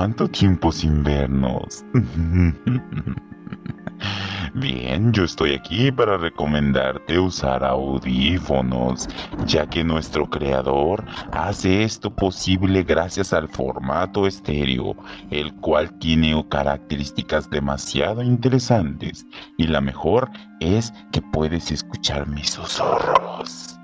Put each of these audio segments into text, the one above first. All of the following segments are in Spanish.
¿Cuánto tiempo sin vernos? Bien, yo estoy aquí para recomendarte usar audífonos, ya que nuestro creador hace esto posible gracias al formato estéreo, el cual tiene características demasiado interesantes y la mejor es que puedes escuchar mis susurros.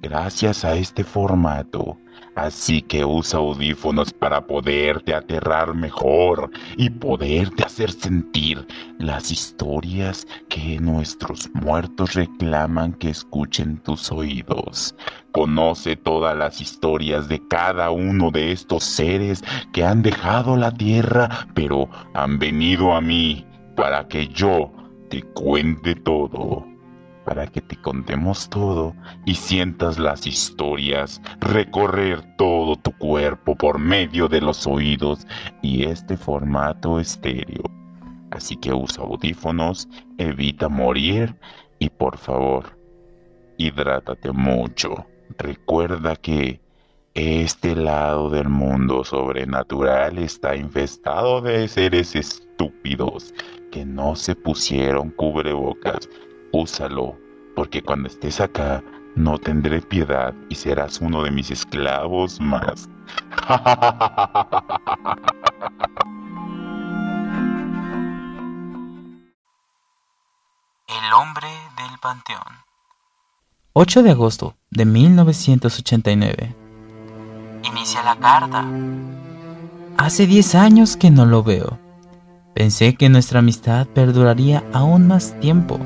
Gracias a este formato, Así que usa audífonos para poderte aterrar mejor y poderte hacer sentir las historias que nuestros muertos reclaman que escuchen tus oídos. Conoce todas las historias de cada uno de estos seres que han dejado la tierra, pero han venido a mí para que yo te cuente todo para que te contemos todo y sientas las historias, recorrer todo tu cuerpo por medio de los oídos y este formato estéreo. Así que usa audífonos, evita morir y por favor, hidrátate mucho. Recuerda que este lado del mundo sobrenatural está infestado de seres estúpidos que no se pusieron cubrebocas úsalo, porque cuando estés acá no tendré piedad y serás uno de mis esclavos más. El hombre del panteón. 8 de agosto de 1989. Inicia la carta. Hace 10 años que no lo veo. Pensé que nuestra amistad perduraría aún más tiempo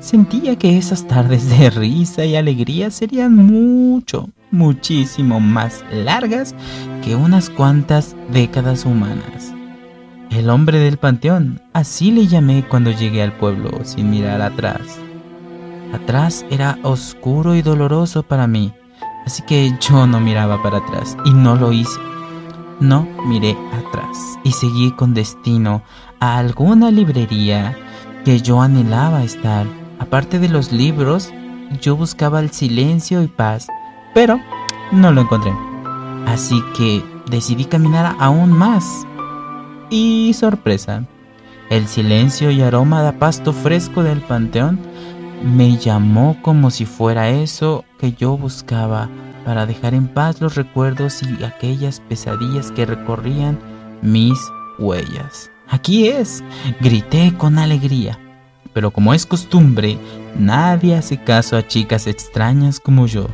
Sentía que esas tardes de risa y alegría serían mucho, muchísimo más largas que unas cuantas décadas humanas. El hombre del panteón, así le llamé cuando llegué al pueblo sin mirar atrás. Atrás era oscuro y doloroso para mí, así que yo no miraba para atrás y no lo hice. No miré atrás y seguí con destino a alguna librería que yo anhelaba estar Aparte de los libros, yo buscaba el silencio y paz, pero no lo encontré. Así que decidí caminar aún más. Y sorpresa, el silencio y aroma de pasto fresco del panteón me llamó como si fuera eso que yo buscaba para dejar en paz los recuerdos y aquellas pesadillas que recorrían mis huellas. Aquí es, grité con alegría pero como es costumbre, nadie hace caso a chicas extrañas como yo.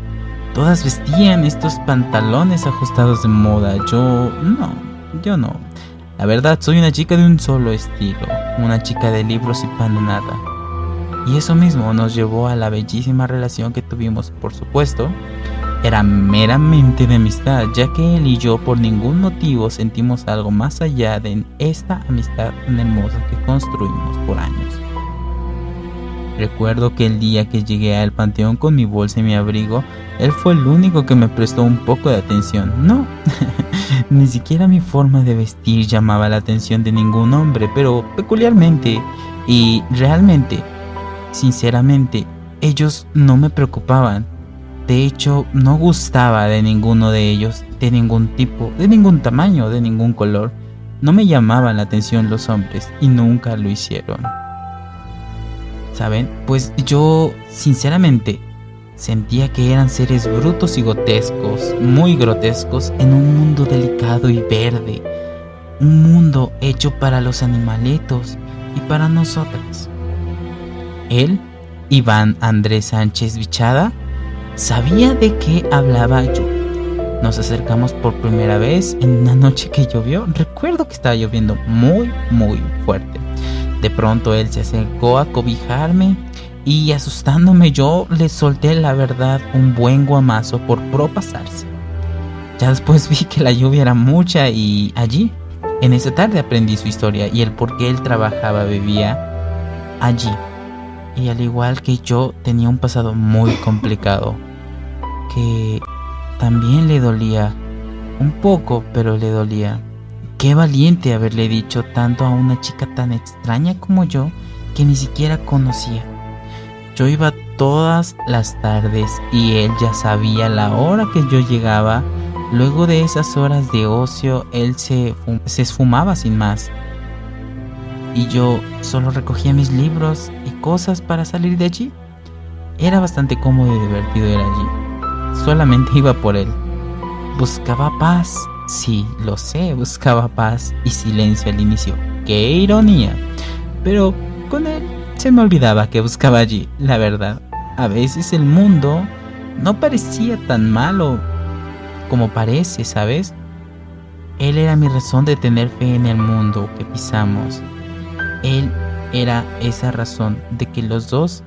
Todas vestían estos pantalones ajustados de moda. Yo no, yo no. La verdad, soy una chica de un solo estilo, una chica de libros y pan nada. Y eso mismo nos llevó a la bellísima relación que tuvimos, por supuesto. Era meramente de amistad, ya que él y yo por ningún motivo sentimos algo más allá de esta amistad tan hermosa que construimos por años. Recuerdo que el día que llegué al panteón con mi bolsa y mi abrigo, él fue el único que me prestó un poco de atención. No, ni siquiera mi forma de vestir llamaba la atención de ningún hombre, pero peculiarmente y realmente, sinceramente, ellos no me preocupaban. De hecho, no gustaba de ninguno de ellos, de ningún tipo, de ningún tamaño, de ningún color. No me llamaban la atención los hombres y nunca lo hicieron. ¿Saben? Pues yo, sinceramente, sentía que eran seres brutos y grotescos, muy grotescos, en un mundo delicado y verde. Un mundo hecho para los animaletos y para nosotras. Él, Iván Andrés Sánchez Bichada, sabía de qué hablaba yo. Nos acercamos por primera vez en una noche que llovió. Recuerdo que estaba lloviendo muy, muy fuerte. De pronto él se acercó a cobijarme y asustándome yo le solté la verdad un buen guamazo por propasarse. Ya después vi que la lluvia era mucha y allí, en esa tarde aprendí su historia y el por qué él trabajaba, vivía allí. Y al igual que yo tenía un pasado muy complicado, que también le dolía, un poco, pero le dolía. Qué valiente haberle dicho tanto a una chica tan extraña como yo que ni siquiera conocía. Yo iba todas las tardes y él ya sabía la hora que yo llegaba Luego de esas horas de ocio, él se, se esfumaba sin más. Y yo solo recogía mis libros y cosas para salir de allí. Era bastante cómodo y divertido ir allí. Solamente iba por él. Buscaba paz. Sí, lo sé, buscaba paz y silencio al inicio. ¡Qué ironía! Pero con él se me olvidaba que buscaba allí, la verdad. A veces el mundo no parecía tan malo como parece, ¿sabes? Él era mi razón de tener fe en el mundo que pisamos. Él era esa razón de que los dos,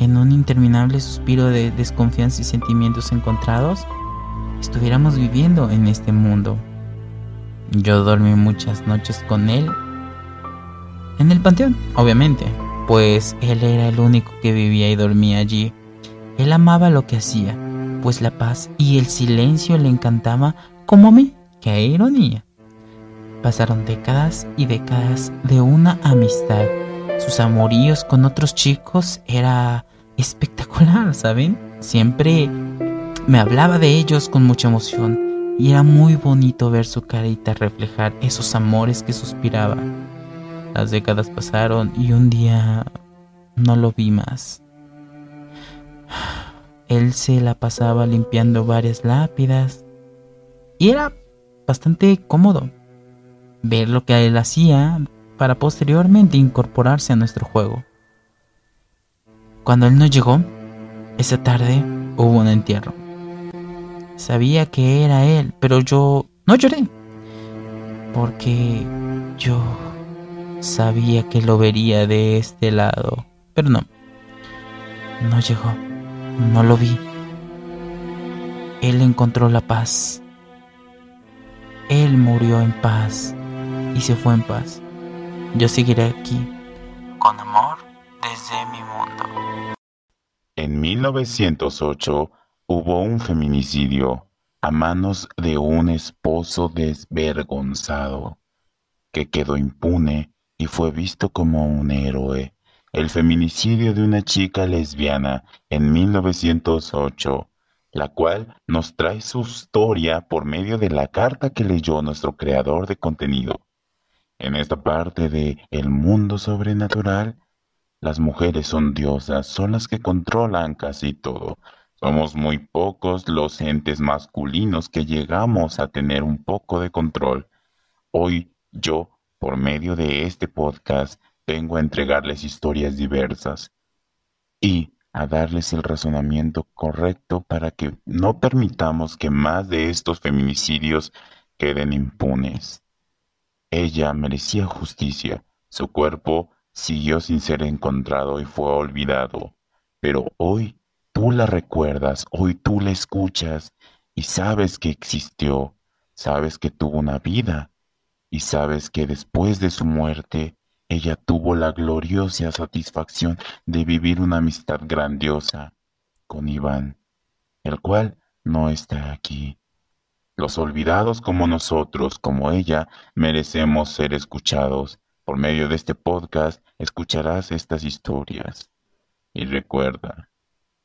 en un interminable suspiro de desconfianza y sentimientos encontrados, estuviéramos viviendo en este mundo. Yo dormí muchas noches con él en el panteón, obviamente, pues él era el único que vivía y dormía allí. Él amaba lo que hacía, pues la paz y el silencio le encantaba como a mí. ¡Qué ironía! Pasaron décadas y décadas de una amistad. Sus amoríos con otros chicos era espectacular, ¿saben? Siempre me hablaba de ellos con mucha emoción y era muy bonito ver su carita reflejar esos amores que suspiraba. Las décadas pasaron y un día no lo vi más. Él se la pasaba limpiando varias lápidas y era bastante cómodo ver lo que él hacía para posteriormente incorporarse a nuestro juego. Cuando él no llegó, esa tarde hubo un entierro. Sabía que era él, pero yo no lloré. Porque yo sabía que lo vería de este lado. Pero no. No llegó. No lo vi. Él encontró la paz. Él murió en paz y se fue en paz. Yo seguiré aquí, con amor, desde mi mundo. En 1908 hubo un feminicidio a manos de un esposo desvergonzado que quedó impune y fue visto como un héroe. El feminicidio de una chica lesbiana en 1908, la cual nos trae su historia por medio de la carta que leyó nuestro creador de contenido. En esta parte de El mundo sobrenatural, las mujeres son diosas, son las que controlan casi todo. Somos muy pocos los entes masculinos que llegamos a tener un poco de control. Hoy yo, por medio de este podcast, vengo a entregarles historias diversas y a darles el razonamiento correcto para que no permitamos que más de estos feminicidios queden impunes. Ella merecía justicia, su cuerpo siguió sin ser encontrado y fue olvidado, pero hoy Tú la recuerdas, hoy tú la escuchas y sabes que existió, sabes que tuvo una vida y sabes que después de su muerte ella tuvo la gloriosa satisfacción de vivir una amistad grandiosa con Iván, el cual no está aquí. Los olvidados como nosotros, como ella, merecemos ser escuchados. Por medio de este podcast escucharás estas historias. Y recuerda,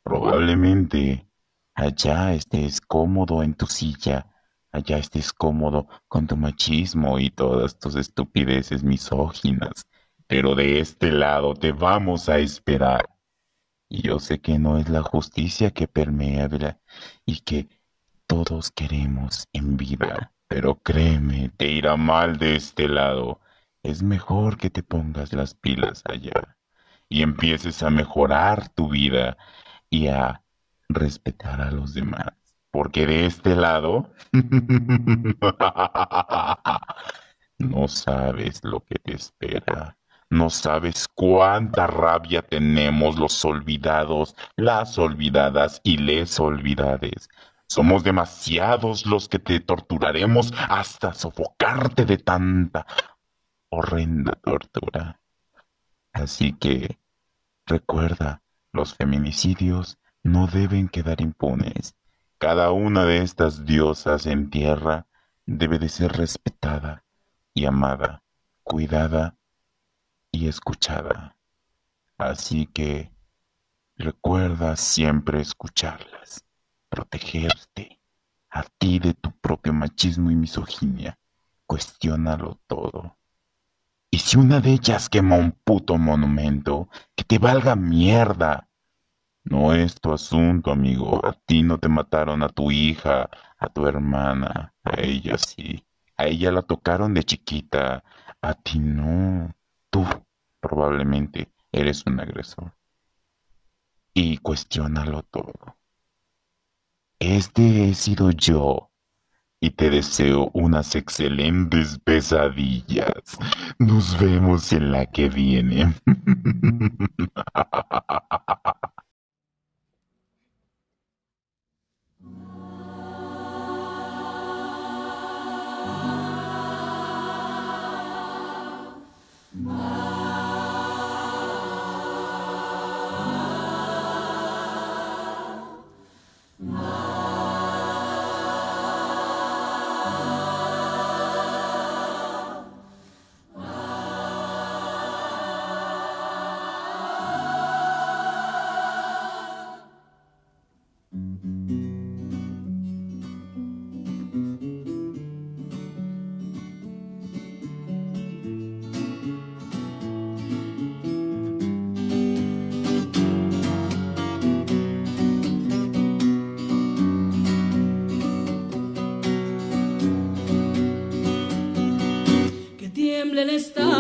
Probablemente allá estés cómodo en tu silla, allá estés cómodo con tu machismo y todas tus estupideces misóginas, pero de este lado te vamos a esperar. Y yo sé que no es la justicia que permea y que todos queremos en vida, pero créeme, te irá mal de este lado. Es mejor que te pongas las pilas allá y empieces a mejorar tu vida y a respetar a los demás. Porque de este lado no sabes lo que te espera. No sabes cuánta rabia tenemos los olvidados, las olvidadas y les olvidades. Somos demasiados los que te torturaremos hasta sofocarte de tanta horrenda tortura. Así que recuerda, los feminicidios no deben quedar impunes. Cada una de estas diosas en tierra debe de ser respetada y amada, cuidada y escuchada. Así que recuerda siempre escucharlas, protegerte a ti de tu propio machismo y misoginia. Cuestiónalo todo. Y si una de ellas quema un puto monumento, que te valga mierda. No es tu asunto, amigo. A ti no te mataron a tu hija, a tu hermana. A ella sí. A ella la tocaron de chiquita. A ti no. Tú probablemente eres un agresor. Y cuestiónalo todo. Este he sido yo y te deseo unas excelentes pesadillas. Nos vemos en la que viene. tiemblen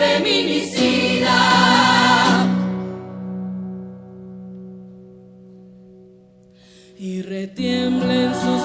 feminicida. Y retiembla en sus